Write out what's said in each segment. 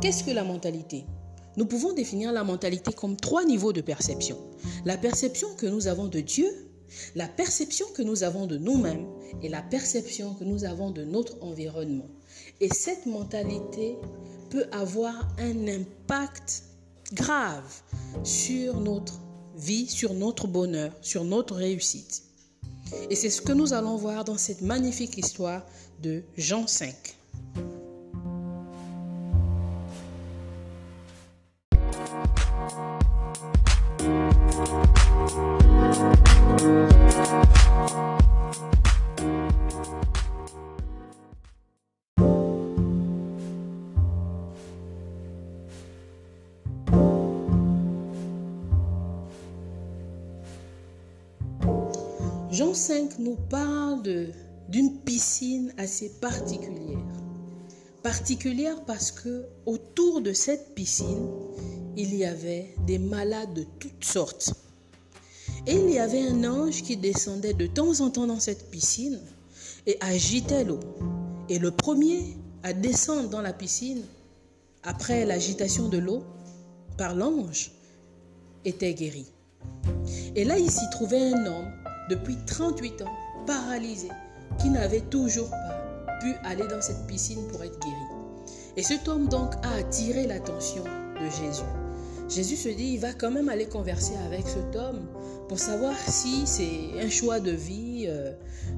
Qu'est-ce que la mentalité? Nous pouvons définir la mentalité comme trois niveaux de perception. La perception que nous avons de Dieu, la perception que nous avons de nous-mêmes et la perception que nous avons de notre environnement. Et cette mentalité peut avoir un impact grave sur notre vie, sur notre bonheur, sur notre réussite. Et c'est ce que nous allons voir dans cette magnifique histoire de Jean 5. Jean 5 nous parle d'une piscine assez particulière. Particulière parce que autour de cette piscine, il y avait des malades de toutes sortes. Et il y avait un ange qui descendait de temps en temps dans cette piscine et agitait l'eau. Et le premier à descendre dans la piscine, après l'agitation de l'eau, par l'ange, était guéri. Et là, il s'y trouvait un homme depuis 38 ans, paralysé, qui n'avait toujours pas pu aller dans cette piscine pour être guéri. Et cet homme donc a attiré l'attention de Jésus. Jésus se dit, il va quand même aller converser avec cet homme pour savoir si c'est un choix de vie euh,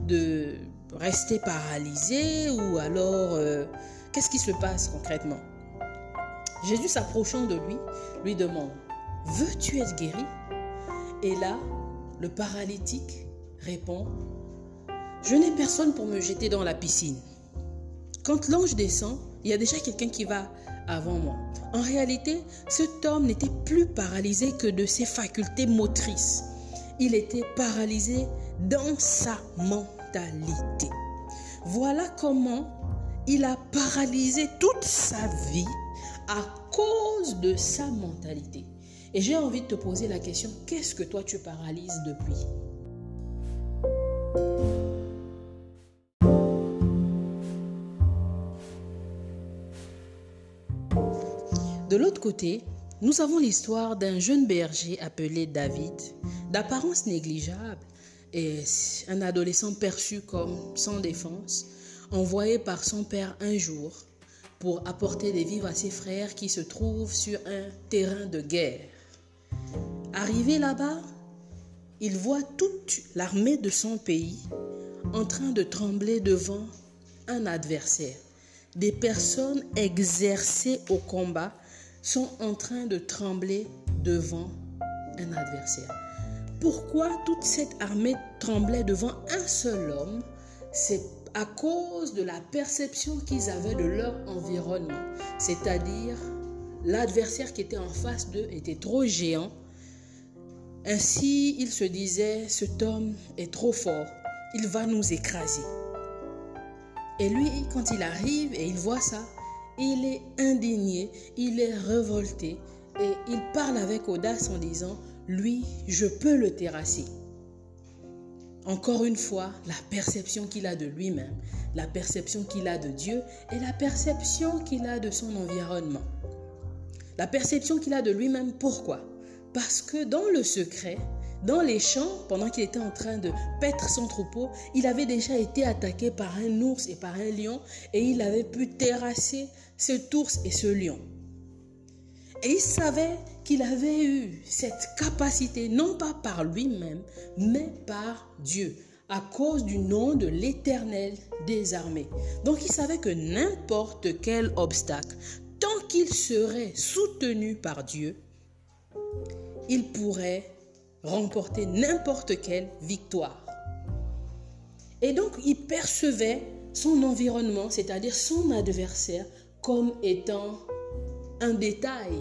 de rester paralysé ou alors euh, qu'est-ce qui se passe concrètement? Jésus s'approchant de lui, lui demande, veux-tu être guéri? Et là, le paralytique répond, Je n'ai personne pour me jeter dans la piscine. Quand l'ange descend, il y a déjà quelqu'un qui va avant moi. En réalité, cet homme n'était plus paralysé que de ses facultés motrices. Il était paralysé dans sa mentalité. Voilà comment il a paralysé toute sa vie à cause de sa mentalité. Et j'ai envie de te poser la question, qu'est-ce que toi tu paralyses depuis? De l'autre côté, nous avons l'histoire d'un jeune berger appelé David, d'apparence négligeable et un adolescent perçu comme sans défense, envoyé par son père un jour pour apporter des vivres à ses frères qui se trouvent sur un terrain de guerre. Arrivé là-bas, il voit toute l'armée de son pays en train de trembler devant un adversaire. Des personnes exercées au combat sont en train de trembler devant un adversaire. Pourquoi toute cette armée tremblait devant un seul homme? C'est à cause de la perception qu'ils avaient de leur environnement, c'est-à-dire l'adversaire qui était en face d'eux était trop géant. Ainsi, ils se disaient, cet homme est trop fort, il va nous écraser. Et lui, quand il arrive et il voit ça, il est indigné, il est révolté et il parle avec audace en disant, lui, je peux le terrasser. Encore une fois, la perception qu'il a de lui-même, la perception qu'il a de Dieu et la perception qu'il a de son environnement. La perception qu'il a de lui-même, pourquoi? Parce que dans le secret, dans les champs, pendant qu'il était en train de paître son troupeau, il avait déjà été attaqué par un ours et par un lion et il avait pu terrasser cet ours et ce lion. Et il savait qu'il avait eu cette capacité, non pas par lui-même, mais par Dieu, à cause du nom de l'Éternel des armées. Donc il savait que n'importe quel obstacle, tant qu'il serait soutenu par Dieu, il pourrait remporter n'importe quelle victoire. Et donc il percevait son environnement, c'est-à-dire son adversaire, comme étant un détail.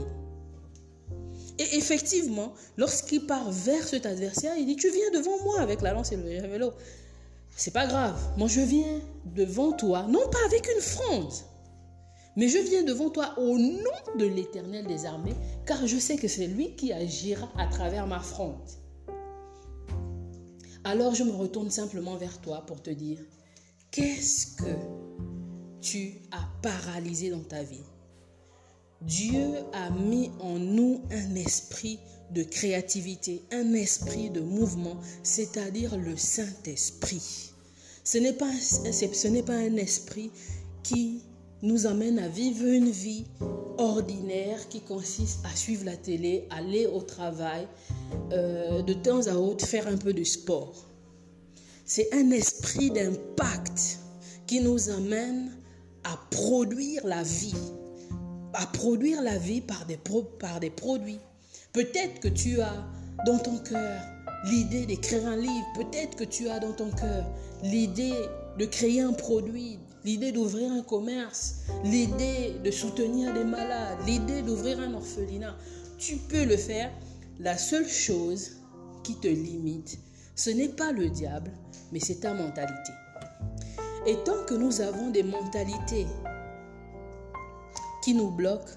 Et effectivement, lorsqu'il part vers cet adversaire, il dit Tu viens devant moi avec la lance et le javelot. C'est pas grave. Moi, je viens devant toi, non pas avec une fronde, mais je viens devant toi au nom de l'Éternel des armées, car je sais que c'est lui qui agira à travers ma fronde. Alors je me retourne simplement vers toi pour te dire, qu'est-ce que tu as paralysé dans ta vie? Dieu a mis en nous un esprit de créativité, un esprit de mouvement, c'est-à-dire le Saint-Esprit. Ce n'est pas, ce n'est pas un esprit qui nous amène à vivre une vie ordinaire qui consiste à suivre la télé, aller au travail, euh, de temps à autre faire un peu de sport. C'est un esprit d'impact qui nous amène à produire la vie, à produire la vie par des, par des produits. Peut-être que tu as dans ton cœur l'idée d'écrire un livre, peut-être que tu as dans ton cœur l'idée de créer un produit, l'idée d'ouvrir un commerce, l'idée de soutenir des malades, l'idée d'ouvrir un orphelinat. Tu peux le faire. La seule chose qui te limite, ce n'est pas le diable, mais c'est ta mentalité. Et tant que nous avons des mentalités qui nous bloquent,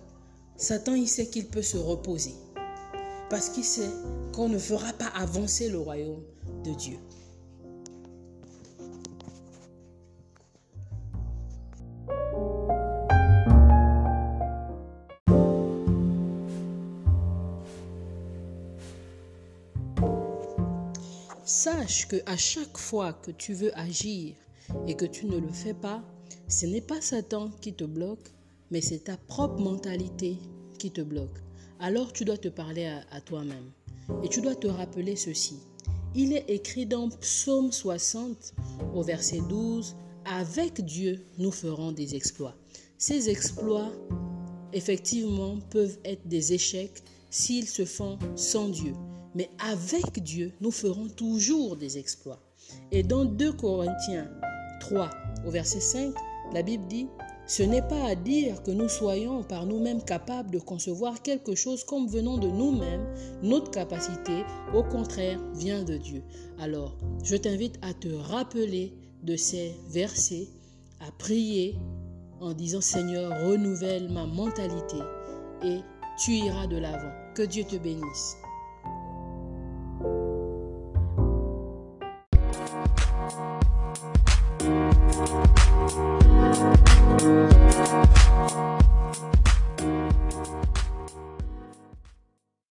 Satan, il sait qu'il peut se reposer. Parce qu'il sait qu'on ne fera pas avancer le royaume de Dieu. Sache que à chaque fois que tu veux agir et que tu ne le fais pas, ce n'est pas Satan qui te bloque, mais c'est ta propre mentalité qui te bloque. Alors tu dois te parler à, toi-même et tu dois te rappeler ceci. Il est écrit dans Psaume 60 au verset 12, Avec Dieu, nous ferons des exploits. Ces exploits, effectivement, peuvent être des échecs s'ils se font sans Dieu. Mais avec Dieu, nous ferons toujours des exploits. Et dans 2 Corinthiens 3, au verset 5, la Bible dit, ce n'est pas à dire que nous soyons par nous-mêmes capables de concevoir quelque chose comme venant de nous-mêmes. Notre capacité, au contraire, vient de Dieu. Alors, je t'invite à te rappeler de ces versets, à prier en disant Seigneur, renouvelle ma mentalité et tu iras de l'avant. Que Dieu te bénisse.